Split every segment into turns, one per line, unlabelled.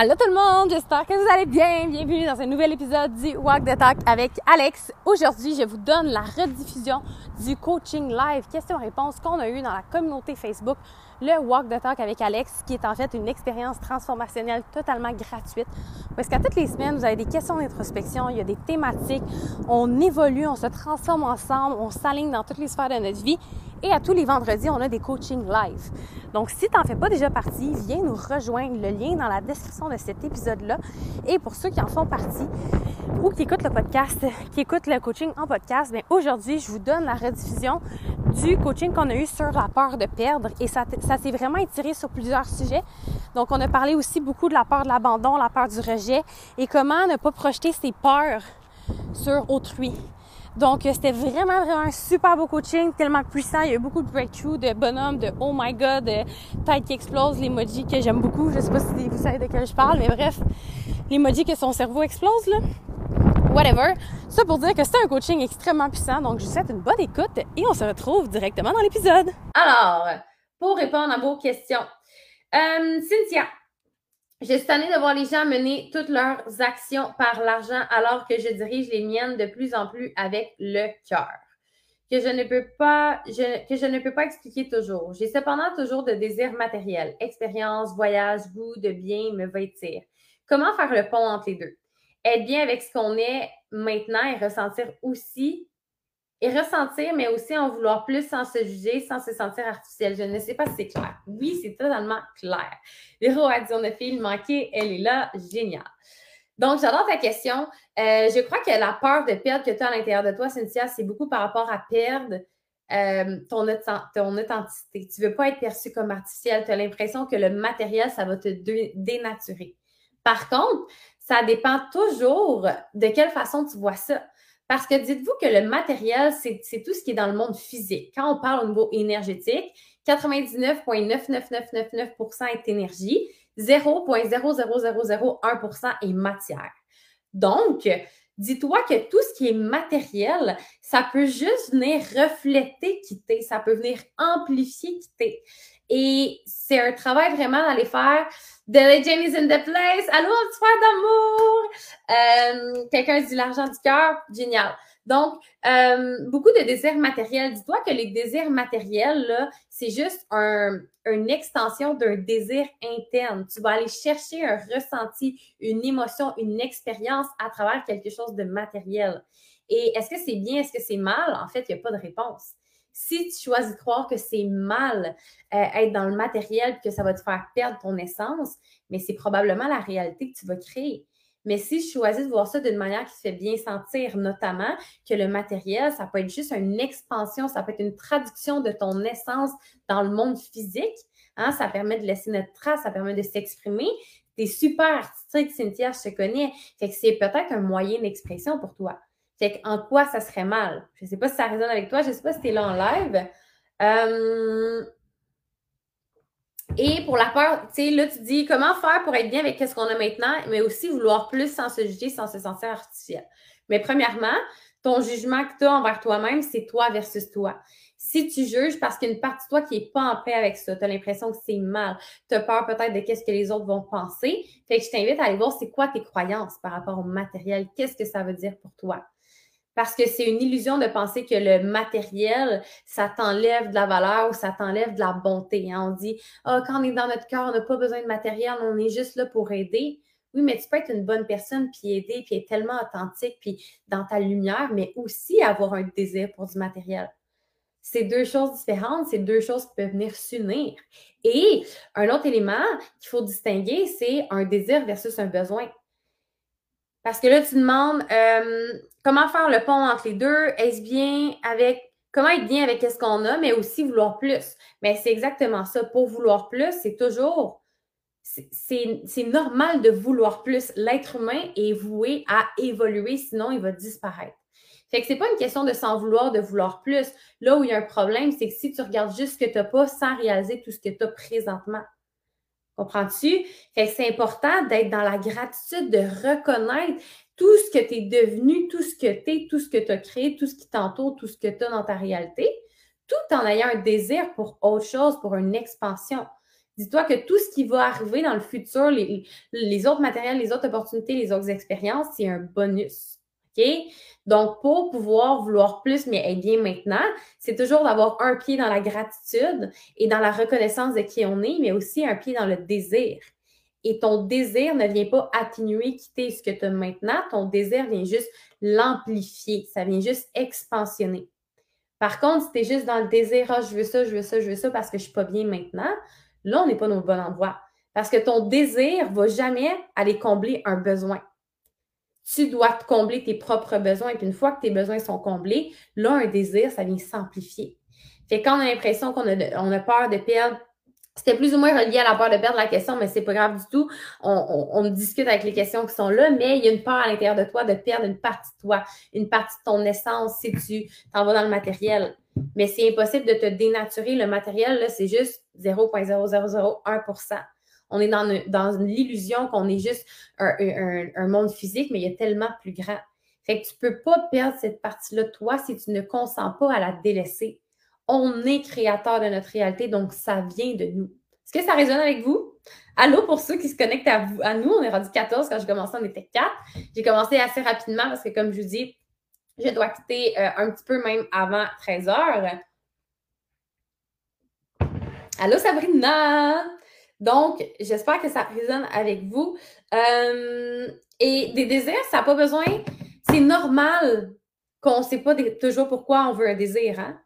Allô tout le monde, j'espère que vous allez bien. Bienvenue dans un nouvel épisode du Walk the Talk avec Alex. Aujourd'hui, je vous donne la rediffusion du coaching live questions-réponses qu'on a eu dans la communauté Facebook, le Walk the Talk avec Alex, qui est en fait une expérience transformationnelle totalement gratuite. Parce qu'à toutes les semaines, vous avez des questions d'introspection, il y a des thématiques, on évolue, on se transforme ensemble, on s'aligne dans toutes les sphères de notre vie. Et à tous les vendredis, on a des coachings live. Donc, si tu n'en fais pas déjà partie, viens nous rejoindre. Le lien dans la description de cet épisode-là. Et pour ceux qui en font partie ou qui écoutent le podcast, qui écoutent le coaching en podcast, bien aujourd'hui, je vous donne la rediffusion du coaching qu'on a eu sur la peur de perdre. Et ça, ça s'est vraiment étiré sur plusieurs sujets. Donc, on a parlé aussi beaucoup de la peur de l'abandon, la peur du rejet et comment ne pas projeter ses peurs sur autrui. Donc, euh, c'était vraiment, vraiment un super beau coaching, tellement puissant. Il y a eu beaucoup de breakthrough, de bonhommes, de oh my god, de tête qui explose, l'emoji que j'aime beaucoup. Je sais pas si vous savez de quel je parle, mais bref, l'emoji que son cerveau explose, là. Whatever. Ça pour dire que c'est un coaching extrêmement puissant. Donc, je vous souhaite une bonne écoute et on se retrouve directement dans l'épisode. Alors, pour répondre à vos questions, euh, Cynthia, je suis de voir les gens mener toutes leurs actions par l'argent alors que je dirige les miennes de plus en plus avec le cœur. Que je ne peux pas, que je ne peux pas expliquer toujours. J'ai cependant toujours de désirs matériels, expérience, voyage, goût de bien me vêtir. Comment faire le pont entre les deux? Être bien avec ce qu'on est maintenant et ressentir aussi et ressentir, mais aussi en vouloir plus sans se juger, sans se sentir artificiel. Je ne sais pas si c'est clair. Oui, c'est totalement clair. Véro a dit on a fait manqué, elle est là, génial. Donc, j'adore ta question. Euh, je crois que la peur de perdre que tu as à l'intérieur de toi, Cynthia, c'est beaucoup par rapport à perdre euh, ton, ton, authenticité. Tu ne veux pas être perçu comme artificiel. Tu as l'impression que le matériel, ça va te dénaturer. Par contre, ça dépend toujours de quelle façon tu vois ça. Parce que dites-vous que le matériel, c'est tout ce qui est dans le monde physique. Quand on parle au niveau énergétique, 99,99999% est énergie, 0,00001% est matière. Donc, dis-toi que tout ce qui est matériel, ça peut juste venir refléter qui ça peut venir amplifier qui. Et c'est un travail vraiment d'aller faire The Legend in the place. Allô, petit d'amour. Euh, quelqu'un dit l'argent du cœur. Génial. Donc, euh, beaucoup de désirs matériels. Dis-toi que les désirs matériels, c'est juste un, une extension d'un désir interne. Tu vas aller chercher un ressenti, une émotion, une expérience à travers quelque chose de matériel. Et est-ce que c'est bien, est-ce que c'est mal? En fait, il n'y a pas de réponse. Si tu choisis de croire que c'est mal euh, être dans le matériel que ça va te faire perdre ton essence, mais c'est probablement la réalité que tu vas créer. Mais si je choisis de voir ça d'une manière qui se fait bien sentir, notamment que le matériel, ça peut être juste une expansion, ça peut être une traduction de ton essence dans le monde physique. Hein, ça permet de laisser notre trace, ça permet de s'exprimer. Tu es super artistique, Cynthia, je te connais. Fait que c'est peut-être un moyen d'expression pour toi. Fait en quoi ça serait mal? Je ne sais pas si ça résonne avec toi, je ne sais pas si tu es là en live. Euh, et pour la peur, tu sais, là, tu dis comment faire pour être bien avec ce qu'on a maintenant, mais aussi vouloir plus sans se juger, sans se sentir artificiel. Mais premièrement, ton jugement que tu as envers toi-même, c'est toi versus toi. Si tu juges parce qu'il y a une partie de toi qui n'est pas en paix avec ça, tu as l'impression que c'est mal, tu as peur peut-être de qu'est-ce que les autres vont penser, fait que je t'invite à aller voir c'est quoi tes croyances par rapport au matériel, qu'est-ce que ça veut dire pour toi parce que c'est une illusion de penser que le matériel, ça t'enlève de la valeur ou ça t'enlève de la bonté. Hein. On dit, oh, quand on est dans notre cœur, on n'a pas besoin de matériel, on est juste là pour aider. Oui, mais tu peux être une bonne personne, puis aider, puis être tellement authentique, puis dans ta lumière, mais aussi avoir un désir pour du matériel. C'est deux choses différentes, c'est deux choses qui peuvent venir s'unir. Et un autre élément qu'il faut distinguer, c'est un désir versus un besoin. Parce que là, tu demandes euh, comment faire le pont entre les deux, est-ce bien avec, comment être bien avec ce qu'on a, mais aussi vouloir plus? Mais c'est exactement ça. Pour vouloir plus, c'est toujours, c'est normal de vouloir plus. L'être humain est voué à évoluer, sinon il va disparaître. Fait que c'est pas une question de s'en vouloir, de vouloir plus. Là où il y a un problème, c'est que si tu regardes juste ce que tu n'as pas sans réaliser tout ce que tu as présentement. Comprends-tu? Fait c'est important d'être dans la gratitude, de reconnaître tout ce que tu es devenu, tout ce que tu es, tout ce que tu as créé, tout ce qui t'entoure, tout ce que tu as dans ta réalité, tout en ayant un désir pour autre chose, pour une expansion. Dis-toi que tout ce qui va arriver dans le futur, les, autres matériels, les autres opportunités, les autres expériences, c'est un bonus. Donc, pour pouvoir vouloir plus, mais être bien maintenant, c'est toujours d'avoir un pied dans la gratitude et dans la reconnaissance de qui on est, mais aussi un pied dans le désir. Et ton désir ne vient pas atténuer, quitter ce que tu as maintenant. Ton désir vient juste l'amplifier. Ça vient juste expansionner. Par contre, si tu es juste dans le désir, ah, je veux ça, je veux ça, je veux ça parce que je ne suis pas bien maintenant, là, on n'est pas dans le bon endroit. Parce que ton désir ne va jamais aller combler un besoin tu dois te combler tes propres besoins. Et puis une fois que tes besoins sont comblés, là, un désir, ça vient s'amplifier. Fait quand on a l'impression qu'on a, on a peur de perdre, c'était plus ou moins relié à la peur de perdre la question, mais c'est pas grave du tout. On, on, discute avec les questions qui sont là, mais il y a une peur à l'intérieur de toi de perdre une partie de toi, une partie de ton essence si tu t'en vas dans le matériel. Mais c'est impossible de te dénaturer. Le matériel, là, c'est juste 0.0001 on est dans, l'illusion qu'on est juste un, monde physique, mais il y a tellement plus grand. Fait que tu ne peux pas perdre cette partie-là toi si tu ne consens pas à la délaisser. On est créateur de notre réalité, donc ça vient de nous. Est-ce que ça résonne avec vous? Allô pour ceux qui se connectent à nous. On est rendu 14. Quand j'ai commencé, on était 4. J'ai commencé assez rapidement parce que, comme je vous dis, je dois quitter euh, un petit peu même avant 13 heures. Allô Sabrina! Donc, j'espère que ça résonne avec vous. Euh, et des désirs, ça n'a pas besoin. C'est normal qu'on ne sait pas toujours pourquoi on veut un désir. Hein?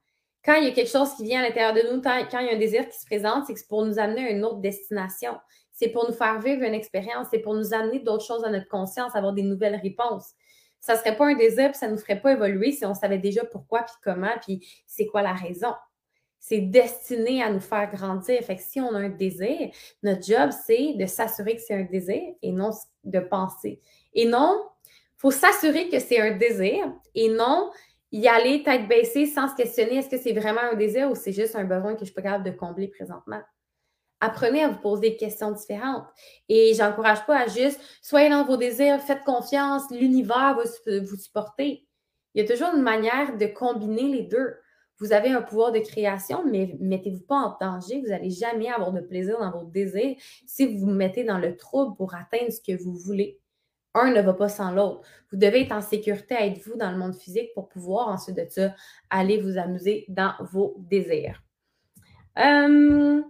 Quand il y a quelque chose qui vient à l'intérieur de nous, quand il y a un désir qui se présente, c'est que c'est pour nous amener à une autre destination. C'est pour nous faire vivre une expérience. C'est pour nous amener d'autres choses à notre conscience, avoir des nouvelles réponses. Ça ne serait pas un désir, puis ça ne nous ferait pas évoluer si on savait déjà pourquoi, puis comment, puis c'est quoi la raison c'est destiné à nous faire grandir. Fait que si on a un désir, notre job, c'est de s'assurer que c'est un désir et non de penser. Et non, il faut s'assurer que c'est un désir et non y aller tête baissée sans se questionner est-ce que c'est vraiment un désir ou c'est juste un besoin que je suis pas capable de combler présentement? Apprenez à vous poser des questions différentes. Et j'encourage pas à juste soyez dans vos désirs, faites confiance, l'univers va vous supporter. Il y a toujours une manière de combiner les deux. Vous avez un pouvoir de création, mais mettez-vous pas en danger. Vous n'allez jamais avoir de plaisir dans vos désirs si vous vous mettez dans le trouble pour atteindre ce que vous voulez. Un ne va pas sans l'autre. Vous devez être en sécurité être vous dans le monde physique pour pouvoir ensuite de ça aller vous amuser dans vos désirs. Euh,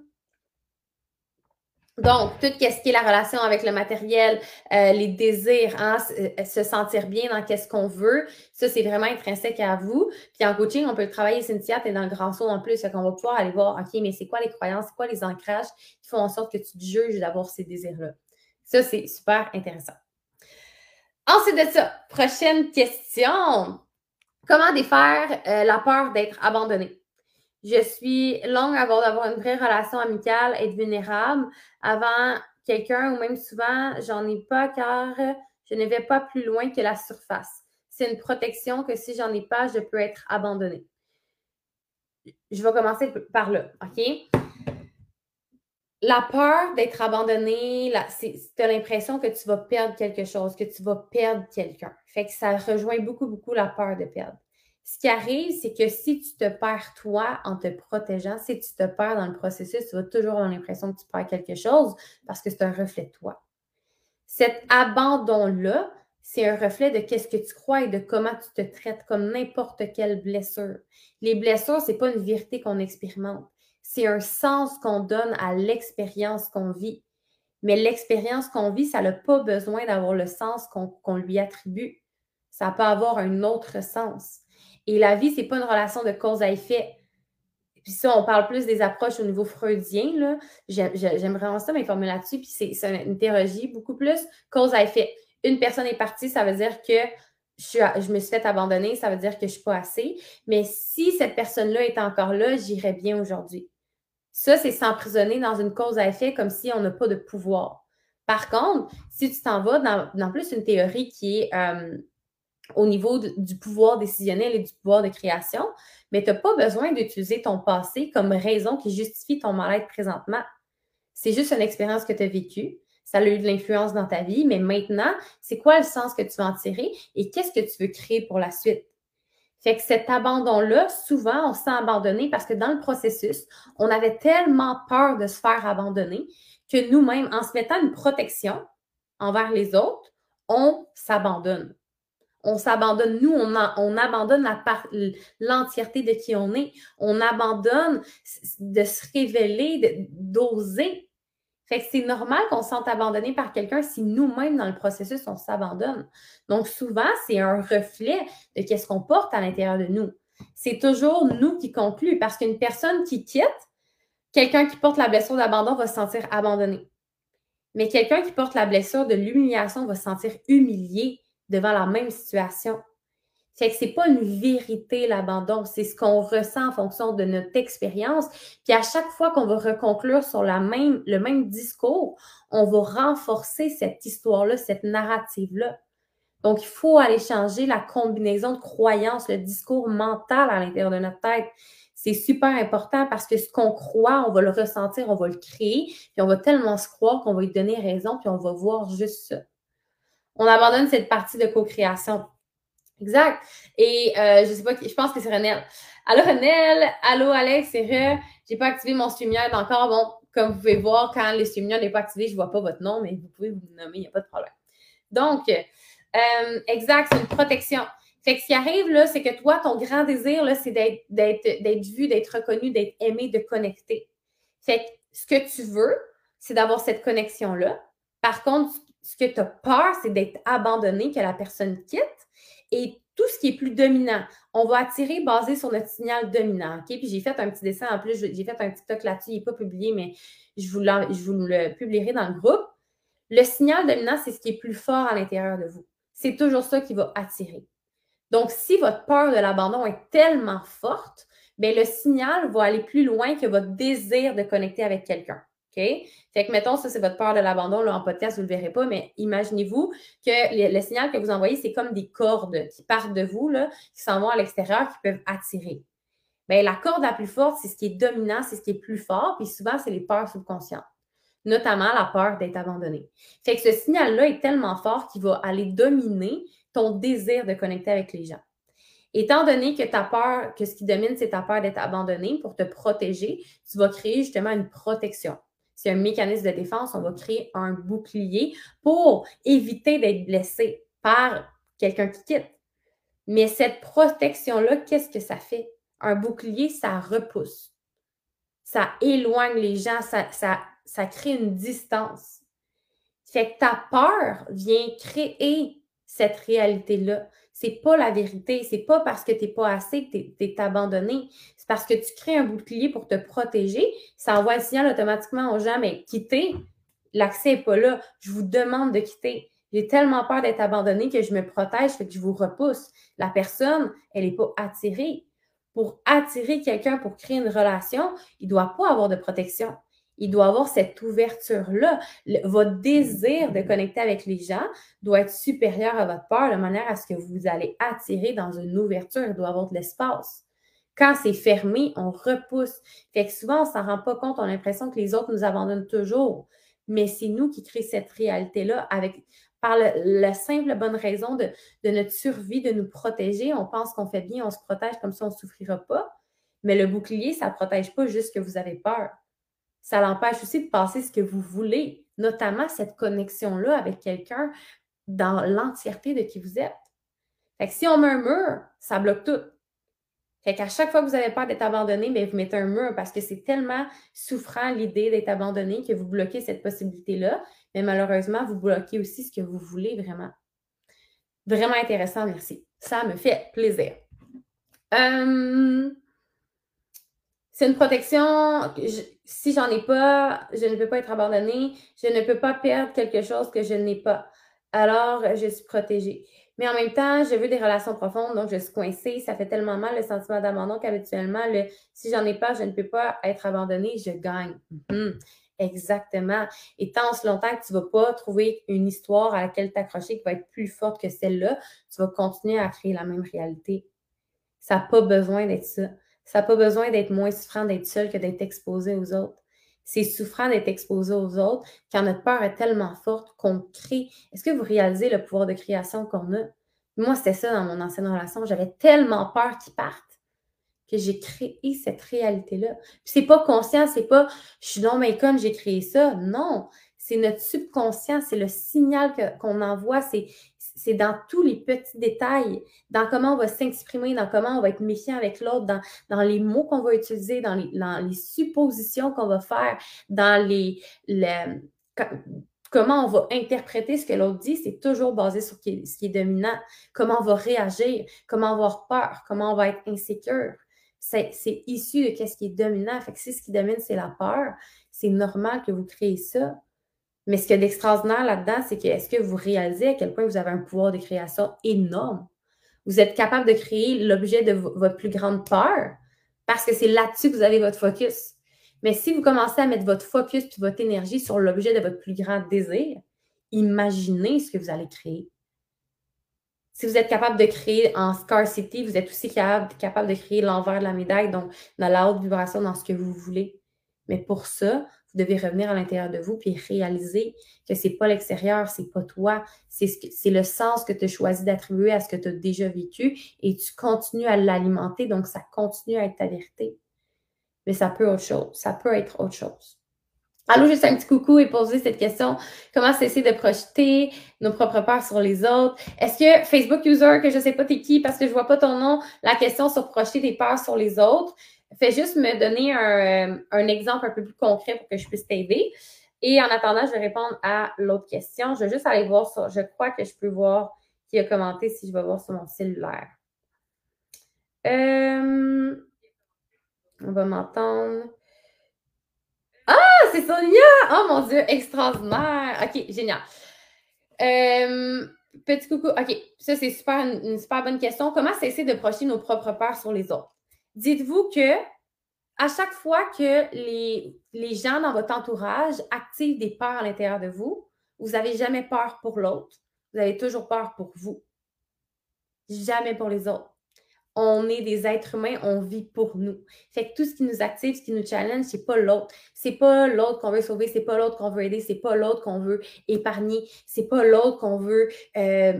donc, tout ce qui est la relation avec le matériel, euh, les désirs, hein, euh, se sentir bien dans qu'est-ce qu'on veut, ça, c'est vraiment intrinsèque à vous. Puis en coaching, on peut travailler, Cynthia, es dans le grand saut en plus, fait qu'on va pouvoir aller voir, OK, mais c'est quoi les croyances, c'est quoi les ancrages qui font en sorte que tu te juges d'avoir ces désirs-là? Ça, c'est super intéressant. Ensuite de ça, prochaine question. Comment défaire euh, la peur d'être abandonné? Je suis longue avant d'avoir une vraie relation amicale, être vulnérable avant quelqu'un ou même souvent, j'en ai pas car je ne vais pas plus loin que la surface. C'est une protection que si j'en ai pas, je peux être abandonnée. Je vais commencer par là, OK? La peur d'être abandonné, tu as l'impression que tu vas perdre quelque chose, que tu vas perdre quelqu'un. Fait que ça rejoint beaucoup, beaucoup la peur de perdre. Ce qui arrive, c'est que si tu te perds toi en te protégeant, si tu te perds dans le processus, tu vas toujours avoir l'impression que tu perds quelque chose parce que c'est un reflet de toi. Cet abandon-là, c'est un reflet de qu'est-ce que tu crois et de comment tu te traites comme n'importe quelle blessure. Les blessures, ce n'est pas une vérité qu'on expérimente. C'est un sens qu'on donne à l'expérience qu'on vit. Mais l'expérience qu'on vit, ça n'a pas besoin d'avoir le sens qu'on lui attribue. Ça peut avoir un autre sens. Et la vie, c'est pas une relation de cause à effet. Puis ça, on parle plus des approches au niveau freudien. J'aime vraiment ça, m'informer là-dessus. Puis c'est une théologie beaucoup plus cause à effet. une personne est partie, ça veut dire que je, me suis fait abandonner, ça veut dire que je ne suis pas assez. Mais si cette personne-là est encore là, j'irais bien aujourd'hui. Ça, c'est s'emprisonner dans une cause à effet comme si on n'a pas de pouvoir. Par contre, si tu t'en vas dans, plus une théorie qui est euh, au niveau du pouvoir décisionnel et du pouvoir de création, mais tu n'as pas besoin d'utiliser ton passé comme raison qui justifie ton mal-être présentement. C'est juste une expérience que tu as vécue ça a eu de l'influence dans ta vie, mais maintenant, c'est quoi le sens que tu vas en tirer et qu'est-ce que tu veux créer pour la suite? Fait que cet abandon-là, souvent, on se sent abandonné parce que dans le processus, on avait tellement peur de se faire abandonner que nous-mêmes, en se mettant une protection envers les autres, on s'abandonne. On s'abandonne, nous, on, on abandonne l'entièreté de qui on est. On abandonne de se révéler, d'oser. Fait que c'est normal qu'on se sente abandonné par quelqu'un si nous-mêmes, dans le processus, on s'abandonne. Donc, souvent, c'est un reflet de qu'est-ce qu'on porte à l'intérieur de nous. C'est toujours nous qui conclut parce qu'une personne qui quitte, quelqu'un qui porte la blessure d'abandon va se sentir abandonné. Mais quelqu'un qui porte la blessure de l'humiliation va se sentir humilié devant la même situation. Fait que c'est pas une vérité, l'abandon. C'est ce qu'on ressent en fonction de notre expérience. Puis à chaque fois qu'on va reconclure sur le même discours, on va renforcer cette histoire-là, cette narrative-là. Donc, il faut aller changer la combinaison de croyances, le discours mental à l'intérieur de notre tête. C'est super important parce que ce qu'on croit, on va le ressentir, on va le créer, puis on va tellement se croire qu'on va lui donner raison, puis on va voir juste ça. On abandonne cette partie de co-création. Exact. Et euh, je sais pas, je pense que c'est Renelle. Allô Renelle, allô Alex, c'est Re. J'ai pas activé mon StreamYard encore. Bon, comme vous pouvez voir, quand le StreamYard n'est pas activé, je vois pas votre nom, mais vous pouvez vous nommer, il n'y a pas de problème. Donc, euh, exact, c'est une protection. Fait que ce qui arrive là, c'est que toi, ton grand désir, là, c'est d'être vu, d'être reconnu, d'être aimé, de connecter. Fait que ce que tu veux, c'est d'avoir cette connexion-là. Par contre, ce que tu as peur, c'est d'être abandonné, que la personne quitte et tout ce qui est plus dominant. On va attirer basé sur notre signal dominant. OK? Puis j'ai fait un petit dessin en plus, j'ai fait un TikTok là-dessus, il n'est pas publié, mais je vous, je vous le publierai dans le groupe. Le signal dominant, c'est ce qui est plus fort à l'intérieur de vous. C'est toujours ça qui va attirer. Donc, si votre peur de l'abandon est tellement forte, bien, le signal va aller plus loin que votre désir de connecter avec quelqu'un. OK? Fait que, mettons, ça, c'est votre peur de l'abandon. Là, en podcast, vous ne le verrez pas, mais imaginez-vous que le, signal que vous envoyez, c'est comme des cordes qui partent de vous, là, qui s'en vont à l'extérieur, qui peuvent attirer. Bien, la corde la plus forte, c'est ce qui est dominant, c'est ce qui est plus fort, puis souvent, c'est les peurs subconscientes, notamment la peur d'être abandonné. Fait que ce signal-là est tellement fort qu'il va aller dominer ton désir de connecter avec les gens. Étant donné que ta peur, que ce qui domine, c'est ta peur d'être abandonné, pour te protéger, tu vas créer justement une protection c'est un mécanisme de défense, on va créer un bouclier pour éviter d'être blessé par quelqu'un qui quitte. Mais cette protection-là, qu'est-ce que ça fait? Un bouclier, ça repousse. Ça éloigne les gens, ça, crée une distance. Fait que ta peur vient créer cette réalité-là. C'est pas la vérité. C'est pas parce que tu n'es pas assez que tu es, abandonné. C'est parce que tu crées un bouclier pour te protéger. Ça envoie un signal automatiquement aux gens, mais quittez, l'accès n'est pas là. Je vous demande de quitter. J'ai tellement peur d'être abandonné que je me protège, fait que je vous repousse. La personne, elle n'est pas attirée. Pour attirer quelqu'un, pour créer une relation, il ne doit pas avoir de protection il doit avoir cette ouverture-là. Votre désir de connecter avec les gens doit être supérieur à votre peur de manière à ce que vous allez attirer dans une ouverture. Il doit avoir de l'espace. Quand c'est fermé, on repousse. Fait que souvent, on ne s'en rend pas compte. On a l'impression que les autres nous abandonnent toujours. Mais c'est nous qui créons cette réalité-là avec par la simple bonne raison de, notre survie, de nous protéger. On pense qu'on fait bien, on se protège comme ça, on ne souffrira pas. Mais le bouclier, ça ne protège pas juste que vous avez peur ça l'empêche aussi de passer ce que vous voulez, notamment cette connexion-là avec quelqu'un dans l'entièreté de qui vous êtes. Fait que si on met un mur, ça bloque tout. Fait qu'à chaque fois que vous avez peur d'être abandonné, bien, vous mettez un mur parce que c'est tellement souffrant l'idée d'être abandonné que vous bloquez cette possibilité-là. Mais malheureusement, vous bloquez aussi ce que vous voulez vraiment. Vraiment intéressant, merci. Ça me fait plaisir. Euh, c'est une protection. si j'en ai pas, je ne peux pas être abandonnée. Je ne peux pas perdre quelque chose que je n'ai pas. alors je suis protégée. Mais en même temps, je veux des relations profondes, donc je suis coincée. Ça fait tellement mal le sentiment d'abandon qu'habituellement, le si j'en ai pas, je ne peux pas être abandonnée, je gagne. Mhm. Exactement. Et tant ce longtemps que tu ne vas pas trouver une histoire à laquelle t'accrocher qui va être plus forte que celle-là, tu vas continuer à créer la même réalité. Ça n'a pas besoin d'être ça. Ça n'a pas besoin d'être moins souffrant d'être seul que d'être exposé aux autres. C'est souffrant d'être exposé aux autres quand notre peur est tellement forte qu'on crée. Est-ce que vous réalisez le pouvoir de création qu'on a? Moi, c'était ça dans mon ancienne relation. J'avais tellement peur qu'ils partent que j'ai créé cette réalité-là. c'est pas conscient, c'est pas je suis dans mes connes, j'ai créé ça. Non, c'est notre subconscient, c'est le signal qu'on envoie, c'est, c'est dans tous les petits détails, dans comment on va s'exprimer, dans comment on va être méfiant avec l'autre, dans, les mots qu'on va utiliser, dans les, suppositions qu'on va faire, dans les, les, comment on va interpréter ce que l'autre dit, c'est toujours basé sur ce qui est dominant. Comment on va réagir, comment on va avoir peur, comment on va être insécure c'est issu de ce qui est dominant. Fait que si ce qui domine, c'est la peur, c'est normal que vous créez ça. Mais ce qui est d'extraordinaire là-dedans, c'est que est-ce que vous réalisez à quel point vous avez un pouvoir de création énorme? Vous êtes capable de créer l'objet de votre plus grande peur parce que c'est là-dessus que vous avez votre focus. Mais si vous commencez à mettre votre focus et votre énergie sur l'objet de votre plus grand désir, imaginez ce que vous allez créer. Si vous êtes capable de créer en scarcity, vous êtes aussi capable, de créer l'envers de la médaille, donc dans la haute vibration, dans ce que vous voulez. Mais pour ça, vous devez revenir à l'intérieur de vous puis réaliser que c'est pas l'extérieur, c'est pas toi, c'est le sens que tu as choisi d'attribuer à ce que tu as déjà vécu et tu continues à l'alimenter, donc ça continue à être ta vérité. Mais ça peut autre chose, ça peut être autre chose. Allô, juste un petit coucou et poser cette question. Comment cesser de projeter nos propres peurs sur les autres? Est-ce que Facebook user, que je ne sais pas t'es qui parce que je ne vois pas ton nom, la question sur projeter tes peurs sur les autres, fais juste me donner un, un exemple un peu plus concret pour que je puisse t'aider. Et en attendant, je vais répondre à l'autre question. Je vais juste aller voir sur, je crois que je peux voir qui a commenté si je vais voir sur mon cellulaire. Euh, on va m'entendre c'est Sonia! Oh mon Dieu, extraordinaire! OK, génial. Euh, petit coucou. OK, ça, c'est super, une, super bonne question. Comment cesser de projeter nos propres peurs sur les autres? Dites-vous que à chaque fois que les, les gens dans votre entourage activent des peurs à l'intérieur de vous, vous n'avez jamais peur pour l'autre. Vous avez toujours peur pour vous. Jamais pour les autres on est des êtres humains, on vit pour nous. Fait que tout ce qui nous active, ce qui nous challenge, c'est pas l'autre. C'est pas l'autre qu'on veut sauver, c'est pas l'autre qu'on veut aider, c'est pas l'autre qu'on veut épargner, c'est pas l'autre qu'on veut euh,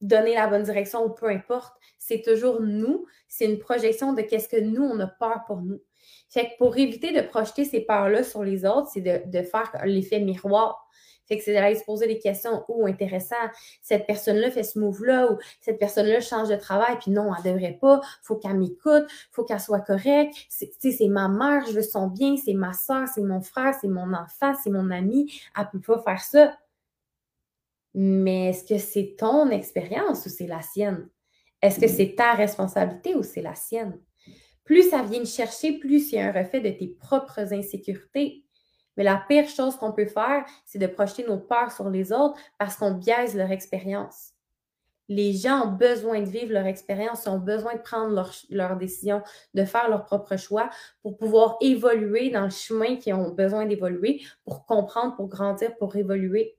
donner la bonne direction ou peu importe. C'est toujours nous. C'est une projection de qu'est-ce que nous, on a peur pour nous. Fait que pour éviter de projeter ces peurs-là sur les autres, c'est de, de faire l'effet miroir. Fait que c'est d'aller se poser des questions. Oh, intéressant, cette personne-là fait ce move-là ou cette personne-là change de travail, puis non, elle devrait pas. faut qu'elle m'écoute, faut qu'elle soit correcte. C'est ma mère, je veux son bien, c'est ma soeur, c'est mon frère, c'est mon enfant, c'est mon ami. Elle peut pas faire ça. Mais est-ce que c'est ton expérience ou c'est la sienne? Est-ce que c'est ta responsabilité ou c'est la sienne? Plus ça vient chercher, plus il y a un reflet de tes propres insécurités. Mais la pire chose qu'on peut faire, c'est de projeter nos peurs sur les autres parce qu'on biaise leur expérience. Les gens ont besoin de vivre leur expérience, ont besoin de prendre leurs leur décisions, de faire leur propre choix pour pouvoir évoluer dans le chemin qu'ils ont besoin d'évoluer, pour comprendre, pour grandir, pour évoluer.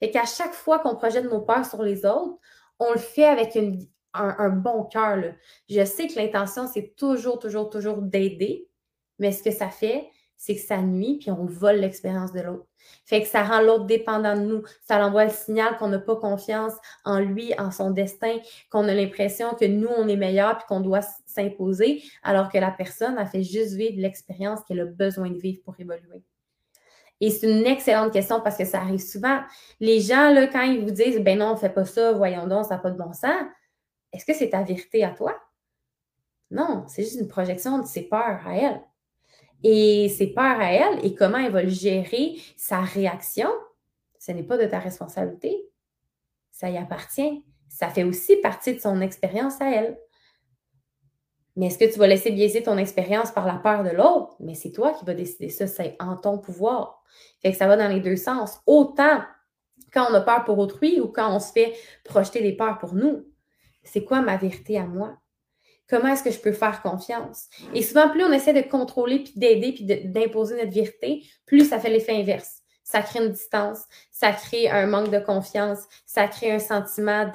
Et qu'à chaque fois qu'on projette nos peurs sur les autres, on le fait avec un, un bon cœur. Je sais que l'intention, c'est toujours, toujours, toujours d'aider, mais ce que ça fait, c'est que ça nuit, puis on vole l'expérience de l'autre. Fait que ça rend l'autre dépendant de nous. Ça l'envoie le signal qu'on n'a pas confiance en lui, en son destin, qu'on a l'impression que nous, on est meilleur, puis qu'on doit s'imposer, alors que la personne a fait juste vivre l'expérience qu'elle a besoin de vivre pour évoluer. Et c'est une excellente question parce que ça arrive souvent. Les gens, là, quand ils vous disent, ben non, on fait pas ça, voyons donc, ça n'a pas de bon sens, est-ce que c'est ta vérité à toi? Non, c'est juste une projection de ses peurs à elle et ses peurs à elle et comment elle va gérer, sa réaction, ce n'est pas de ta responsabilité. Ça y appartient. Ça fait aussi partie de son expérience à elle. Mais est-ce que tu vas laisser biaiser ton expérience par la peur de l'autre? Mais c'est toi qui vas décider ça, c'est en ton pouvoir. Fait que ça va dans les deux sens. Autant quand on a peur pour autrui ou quand on se fait projeter des peurs pour nous. C'est quoi ma vérité à moi? Comment est-ce que je peux faire confiance? Et souvent, plus on essaie de contrôler, puis d'aider, puis d'imposer notre vérité, plus ça fait l'effet inverse. Ça crée une distance, ça crée un manque de confiance, ça crée un sentiment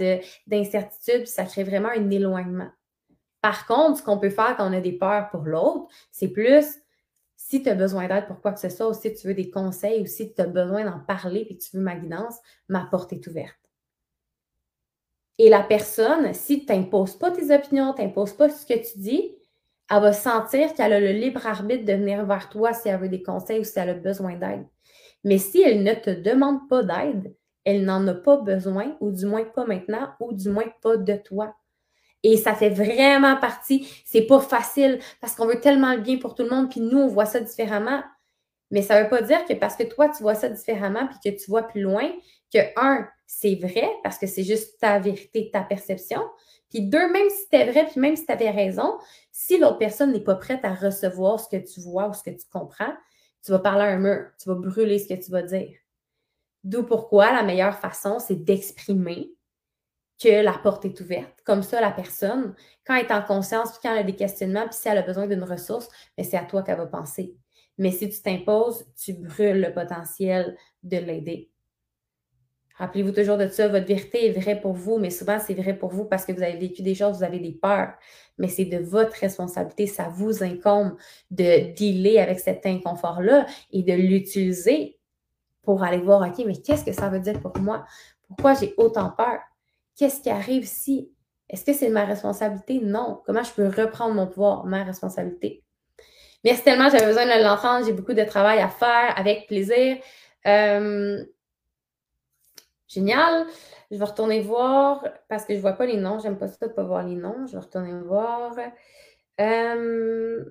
d'incertitude, ça crée vraiment un éloignement. Par contre, ce qu'on peut faire quand on a des peurs pour l'autre, c'est plus si tu as besoin d'aide pour quoi que ce soit, ou si tu veux des conseils, ou si tu as besoin d'en parler et tu veux ma guidance, ma porte est ouverte. Et la personne, si tu n'imposes pas tes opinions, tu n'imposes pas ce que tu dis, elle va sentir qu'elle a le libre arbitre de venir vers toi si elle veut des conseils ou si elle a besoin d'aide. Mais si elle ne te demande pas d'aide, elle n'en a pas besoin, ou du moins pas maintenant, ou du moins pas de toi. Et ça fait vraiment partie. C'est pas facile parce qu'on veut tellement le bien pour tout le monde, puis nous, on voit ça différemment. Mais ça veut pas dire que parce que toi, tu vois ça différemment, puis que tu vois plus loin, que un, c'est vrai, parce que c'est juste ta vérité, ta perception. Puis deux, même si c'était vrai, puis même si tu avais raison, si l'autre personne n'est pas prête à recevoir ce que tu vois ou ce que tu comprends, tu vas parler à un mur, tu vas brûler ce que tu vas dire. D'où pourquoi la meilleure façon, c'est d'exprimer que la porte est ouverte. Comme ça, la personne, quand elle est en conscience, puis quand elle a des questionnements, puis si elle a besoin d'une ressource, c'est à toi qu'elle va penser. Mais si tu t'imposes, tu brûles le potentiel de l'aider. Rappelez-vous toujours de ça, votre vérité est vraie pour vous, mais souvent c'est vrai pour vous parce que vous avez vécu des choses, vous avez des peurs. Mais c'est de votre responsabilité, ça vous incombe de dealer avec cet inconfort-là et de l'utiliser pour aller voir, OK, mais qu'est-ce que ça veut dire pour moi? Pourquoi j'ai autant peur? Qu'est-ce qui arrive si? Est-ce que c'est ma responsabilité? Non. Comment je peux reprendre mon pouvoir, ma responsabilité? Merci tellement, j'avais besoin de l'entendre. J'ai beaucoup de travail à faire avec plaisir. Euh, génial. Je vais retourner voir parce que je ne vois pas les noms. J'aime pas ça de ne pas voir les noms. Je vais retourner voir. Euh,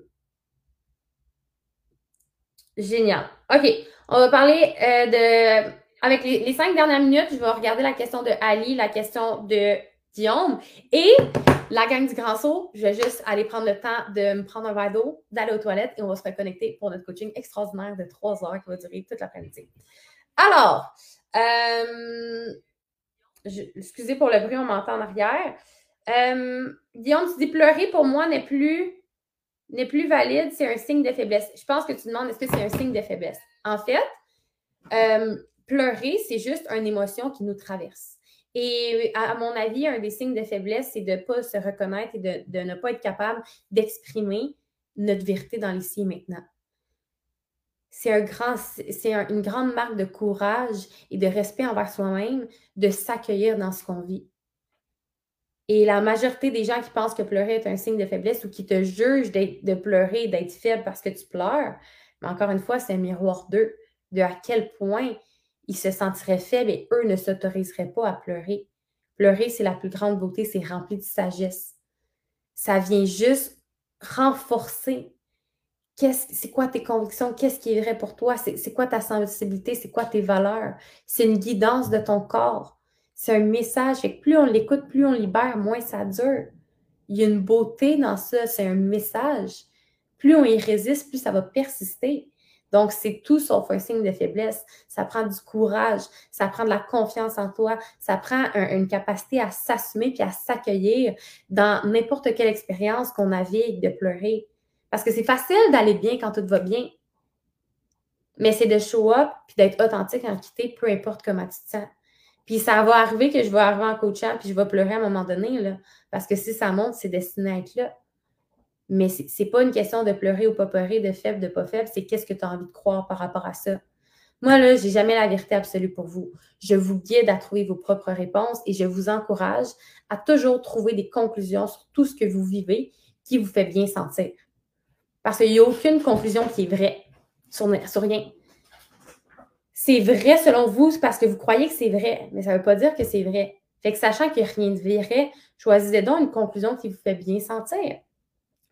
génial. OK. On va parler euh, de avec les, cinq dernières minutes, je vais regarder la question de Ali, la question de Guillaume et la gang du Grand Saut. Je vais juste aller prendre le temps de me prendre un verre d'eau, d'aller aux toilettes et on va se reconnecter pour notre coaching extraordinaire de trois heures qui va durer toute l'après-midi. Alors, euh, excusez pour le bruit, on m'entend en arrière. Euh, Guillaume, tu dis pleurer pour moi n'est plus n'est plus valide, c'est un signe de faiblesse. Je pense que tu demandes est-ce que c'est un signe de faiblesse? En fait, euh, pleurer, c'est juste une émotion qui nous traverse. Et à mon avis, un des signes de faiblesse, c'est de ne pas se reconnaître et de, ne pas être capable d'exprimer notre vérité dans l'ici et maintenant. C'est un grand, une grande marque de courage et de respect envers soi-même de s'accueillir dans ce qu'on vit. Et la majorité des gens qui pensent que pleurer est un signe de faiblesse ou qui te jugent de pleurer, d'être faible parce que tu pleures, mais encore une fois, c'est un miroir d'eux, de à quel point ils se sentiraient faibles et eux ne s'autoriseraient pas à pleurer. Pleurer, c'est la plus grande beauté, c'est rempli de sagesse. Ça vient juste renforcer c'est quoi tes convictions, qu'est-ce qui est vrai pour toi, c'est quoi ta sensibilité, c'est quoi tes valeurs. C'est une guidance de ton corps. C'est un message. Et plus on l'écoute, plus on libère, moins ça dure. Il y a une beauté dans ça, c'est un message. Plus on y résiste, plus ça va persister. Donc, c'est tout sauf un signe de faiblesse. Ça prend du courage, ça prend de la confiance en toi, ça prend une capacité à s'assumer puis à s'accueillir dans n'importe quelle expérience qu'on navigue de pleurer. Parce que c'est facile d'aller bien quand tout va bien. Mais c'est de show up puis d'être authentique en quitter, peu importe comment tu te sens. Puis ça va arriver que je vais arriver en coachant puis je vais pleurer à un moment donné, là. Parce que si ça monte, c'est destiné à être là. Mais ce n'est pas une question de pleurer ou pas pleurer, de faible, de pas faible, c'est qu'est-ce que tu as envie de croire par rapport à ça. Moi, là, j'ai jamais la vérité absolue pour vous. Je vous guide à trouver vos propres réponses et je vous encourage à toujours trouver des conclusions sur tout ce que vous vivez qui vous fait bien sentir. Parce qu'il n'y a aucune conclusion qui est vraie sur, sur rien. C'est vrai selon vous parce que vous croyez que c'est vrai, mais ça ne veut pas dire que c'est vrai. Fait que sachant a rien de vrai, choisissez donc une conclusion qui vous fait bien sentir.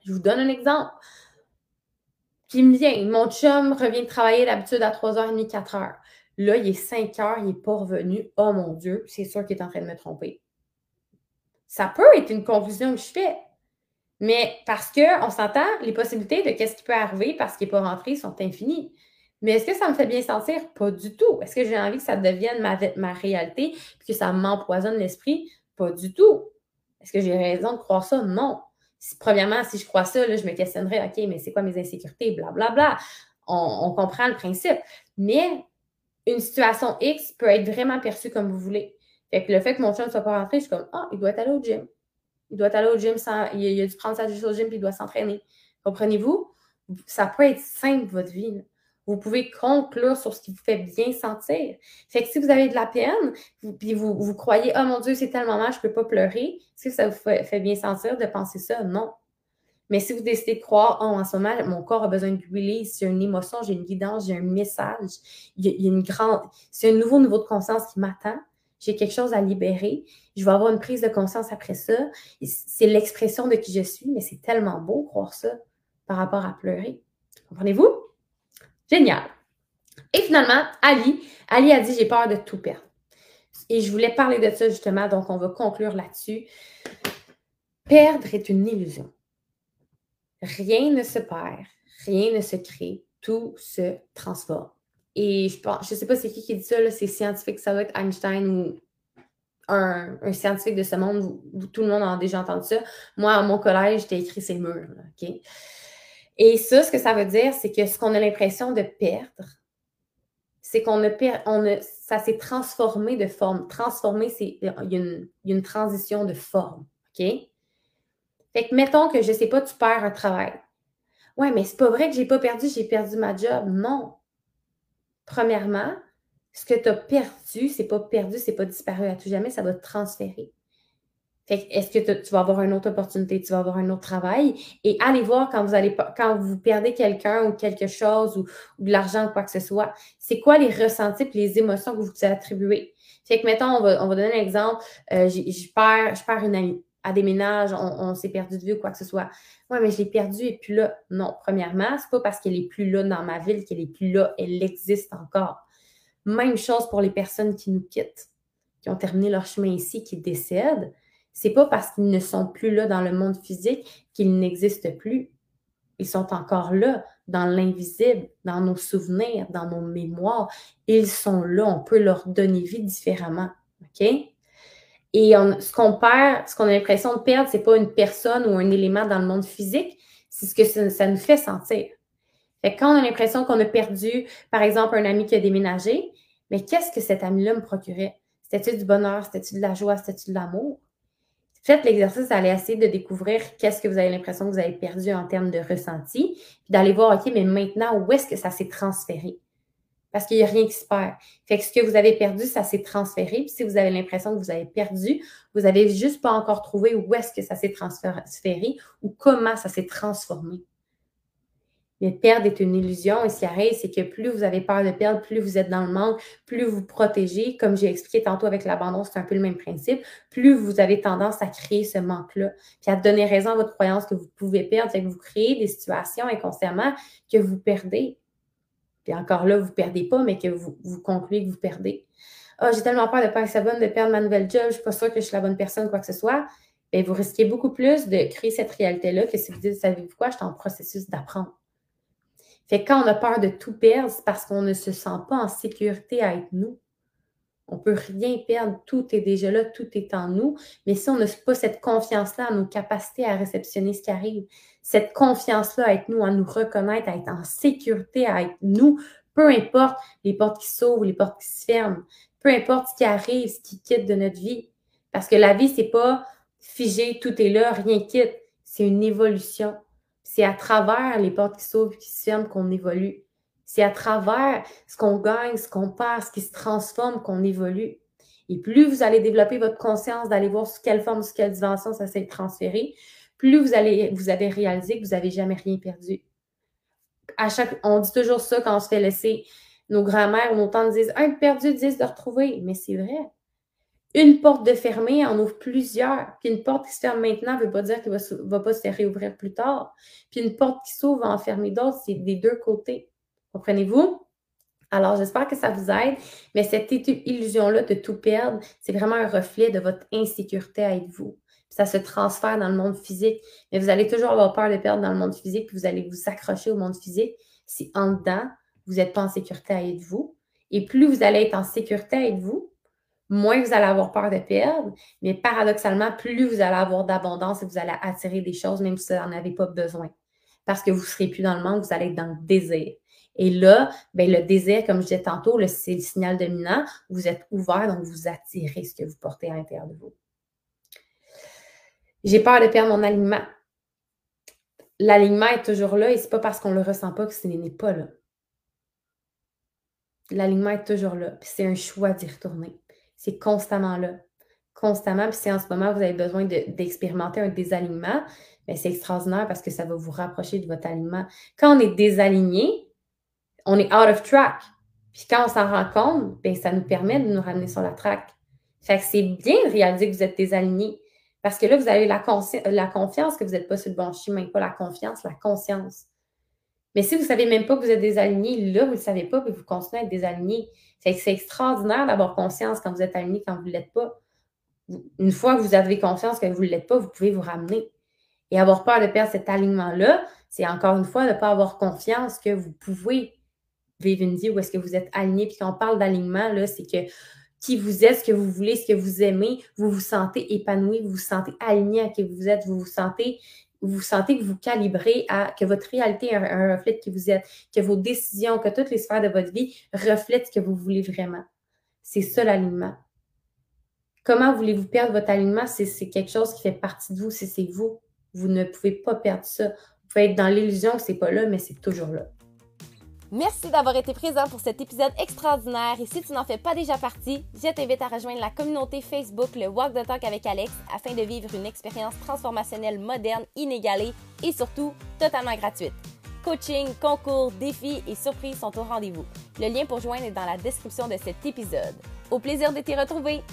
Je vous donne un exemple qui me vient. Mon chum revient de travailler d'habitude à 3h30, 4h. Là, il est 5h, il n'est pas revenu. Oh mon Dieu, c'est sûr qu'il est en train de me tromper. Ça peut être une conclusion que je fais. Mais parce qu'on s'entend, les possibilités de qu'est-ce qui peut arriver parce qu'il n'est pas rentré sont infinies. Mais est-ce que ça me fait bien sentir? Pas du tout. Est-ce que j'ai envie que ça devienne ma, ma réalité et que ça m'empoisonne l'esprit? Pas du tout. Est-ce que j'ai raison de croire ça? Non. Premièrement, si je crois ça, je me questionnerais, OK, mais c'est quoi mes insécurités? Blablabla. Bla, bla. On, comprend le principe. Mais une situation X peut être vraiment perçue comme vous voulez. Fait que le fait que mon chum ne soit pas rentré, je comme, ah, il doit être allé au gym. Il doit allé au gym sans, il, a dû prendre sa douche au gym puis il doit s'entraîner. Comprenez-vous? Ça peut être simple, votre vie. Vous pouvez conclure sur ce qui vous fait bien sentir. Fait que si vous avez de la peine, puis vous, vous croyez, oh mon Dieu, c'est tellement mal, je ne peux pas pleurer, est-ce que ça vous fait, bien sentir de penser ça? Non. Mais si vous décidez de croire, oh, en ce moment, mon corps a besoin de release, j'ai une émotion, j'ai une guidance, j'ai un message, il y a, une grande, c'est un nouveau niveau de conscience qui m'attend, j'ai quelque chose à libérer, je vais avoir une prise de conscience après ça. C'est l'expression de qui je suis, mais c'est tellement beau croire ça par rapport à pleurer. Comprenez-vous? Génial. Et finalement, Ali, Ali a dit j'ai peur de tout perdre. Et je voulais parler de ça justement, donc on va conclure là-dessus. Perdre est une illusion. Rien ne se perd, rien ne se crée, tout se transforme. Et je pense, je sais pas c'est qui qui dit ça, c'est scientifique, ça va être Einstein ou un, scientifique de ce monde, tout le monde a déjà entendu ça. Moi, à mon collège, j'ai écrit ces murs. OK? Et ça, ce que ça veut dire, c'est que ce qu'on a l'impression de perdre, c'est qu'on a, on a ça s'est transformé de forme. Transformé, c'est a une, transition de forme. OK? Fait que mettons que, je ne sais pas, tu perds un travail. Ouais, mais c'est pas vrai que j'ai pas perdu, j'ai perdu ma job. Non. Premièrement, ce que tu as perdu, c'est pas perdu, c'est pas disparu à tout jamais, ça va te transférer est-ce que tu vas avoir une autre opportunité, tu vas avoir un autre travail? Et allez voir quand vous allez quand vous perdez quelqu'un ou quelque chose ou, de l'argent ou quoi que ce soit, c'est quoi les ressentis et les émotions que vous vous attribuez? Fait que mettons, on va, donner un exemple. Euh, je perds, je perds une amie à déménage, on, s'est perdu de vue ou quoi que ce soit. Oui, mais je l'ai perdue et puis là. Non, premièrement, c'est pas parce qu'elle est plus là dans ma ville qu'elle est plus là, elle existe encore. Même chose pour les personnes qui nous quittent, qui ont terminé leur chemin ici, qui décèdent c'est pas parce qu'ils ne sont plus là dans le monde physique qu'ils n'existent plus. Ils sont encore là, dans l'invisible, dans nos souvenirs, dans nos mémoires. Ils sont là, on peut leur donner vie différemment. OK? Et ce qu'on perd, ce qu'on a l'impression de perdre, c'est pas une personne ou un élément dans le monde physique, c'est ce que ça, nous fait sentir. Fait quand on a l'impression qu'on a perdu, par exemple, un ami qui a déménagé, mais qu'est-ce que cet ami-là me procurait? C'était-tu du bonheur? C'était-tu de la joie? C'était-tu de l'amour? Faites l'exercice d'aller essayer de découvrir qu'est-ce que vous avez l'impression que vous avez perdu en termes de ressenti, puis d'aller voir, OK, mais maintenant, où est-ce que ça s'est transféré? Parce qu'il n'y a rien qui se perd. Fait que ce que vous avez perdu, ça s'est transféré. Puis si vous avez l'impression que vous avez perdu, vous n'avez juste pas encore trouvé où est-ce que ça s'est transféré ou comment ça s'est transformé. Mais perdre est une illusion. Et ce qui arrive, c'est que plus vous avez peur de perdre, plus vous êtes dans le manque, plus vous protégez. Comme j'ai expliqué tantôt avec l'abandon, c'est un peu le même principe. Plus vous avez tendance à créer ce manque-là, puis à donner raison à votre croyance que vous pouvez perdre. C'est que vous créez des situations inconsciemment que vous perdez. Puis encore là, vous ne perdez pas, mais que vous, concluez que vous perdez. Ah, j'ai tellement peur de ne pas bonne, de perdre ma nouvelle job, je ne suis pas sûre que je suis la bonne personne, quoi que ce soit. Bien, vous risquez beaucoup plus de créer cette réalité-là que si vous dites, savez-vous quoi, je suis en processus d'apprendre. Fait quand on a peur de tout perdre, c'est parce qu'on ne se sent pas en sécurité à être nous. On ne peut rien perdre, tout est déjà là, tout est en nous. Mais si on n'a pas cette confiance-là à nos capacités à réceptionner ce qui arrive, cette confiance-là à être nous, à nous reconnaître, à être en sécurité, à être nous, peu importe les portes qui s'ouvrent, les portes qui se ferment, peu importe ce qui arrive, ce qui quitte de notre vie. Parce que la vie, c'est pas figé, tout est là, rien quitte. C'est une évolution. C'est à travers les portes qui s'ouvrent qui se ferment qu'on évolue. C'est à travers ce qu'on gagne, ce qu'on perd, ce qui se transforme qu'on évolue. Et plus vous allez développer votre conscience d'aller voir sous quelle forme, sous quelle dimension ça s'est transféré, plus vous allez, vous réalisé que vous n'avez jamais rien perdu. À chaque, on dit toujours ça quand on se fait laisser. Nos grands-mères ou nos tantes disent un perdu, dix de retrouver. Mais c'est vrai. Une porte de fermée en ouvre plusieurs. Puis une porte qui se ferme maintenant ne veut pas dire qu'elle ne va, pas se réouvrir plus tard. Puis une porte qui s'ouvre en fermer d'autres. C'est des deux côtés. Comprenez-vous? Alors, j'espère que ça vous aide, mais cette illusion-là de tout perdre, c'est vraiment un reflet de votre insécurité à être vous. ça se transfère dans le monde physique, mais vous allez toujours avoir peur de perdre dans le monde physique, puis vous allez vous accrocher au monde physique si en dedans,
vous n'êtes pas en sécurité à être vous. Et plus vous allez être en sécurité à être vous, moins vous allez avoir peur de perdre. Mais paradoxalement, plus vous allez avoir d'abondance et vous allez attirer des choses, même si vous n'en avez pas besoin. Parce que vous ne serez plus dans le manque, vous allez être dans le désir. Et là, ben, le désir, comme je disais tantôt, c'est le signal dominant. Vous êtes ouvert, donc vous attirez ce que vous portez à l'intérieur de vous. J'ai peur de perdre mon alignement. L'alignement est toujours là et c'est pas parce qu'on le ressent pas que ce n'est pas là. L'alignement est toujours là. c'est un choix d'y retourner. C'est constamment là. Constamment. Puis si en ce moment, vous avez besoin d'expérimenter un désalignement, ben, c'est extraordinaire parce que ça va vous rapprocher de votre alignement. Quand on est désaligné, on est out of track. Puis quand on s'en rend compte, ben, ça nous permet de nous ramener sur la track. Fait que c'est bien de réaliser que vous êtes désaligné. Parce que là, vous avez la, la confiance que vous n'êtes pas sur le bon chemin. Pas la confiance, la conscience. Mais si vous ne savez même pas que vous êtes désaligné, là, vous ne le savez pas, puis vous continuez à être désaligné. C'est extraordinaire d'avoir conscience quand vous êtes aligné, quand vous ne l'êtes pas. Une fois que vous avez conscience que vous ne l'êtes pas, vous pouvez vous ramener. Et avoir peur de perdre cet alignement-là, c'est encore une fois de ne pas avoir confiance que vous pouvez vivre une vie où est-ce que vous êtes aligné. Puis quand on parle d'alignement, là, c'est que qui vous êtes, ce que vous voulez, ce que vous aimez, vous vous sentez épanoui, vous vous sentez aligné à qui vous êtes, vous vous sentez vous sentez que vous calibrez à que votre réalité est un, reflet de qui vous êtes, que vos décisions, que toutes les sphères de votre vie reflètent ce que vous voulez vraiment. C'est ça l'alignement. Comment voulez-vous perdre votre alignement? C'est quelque chose qui fait partie de vous, c'est vous? Vous ne pouvez pas perdre ça. Vous pouvez être dans l'illusion que c'est pas là, mais c'est toujours là.
Merci d'avoir été présent pour cet épisode extraordinaire et si tu n'en fais pas déjà partie, je t'invite à rejoindre la communauté Facebook le Walk the Talk avec Alex afin de vivre une expérience transformationnelle moderne, inégalée et surtout totalement gratuite. Coaching, concours, défis et surprises sont au rendez-vous. Le lien pour joindre est dans la description de cet épisode. Au plaisir de t'y retrouver!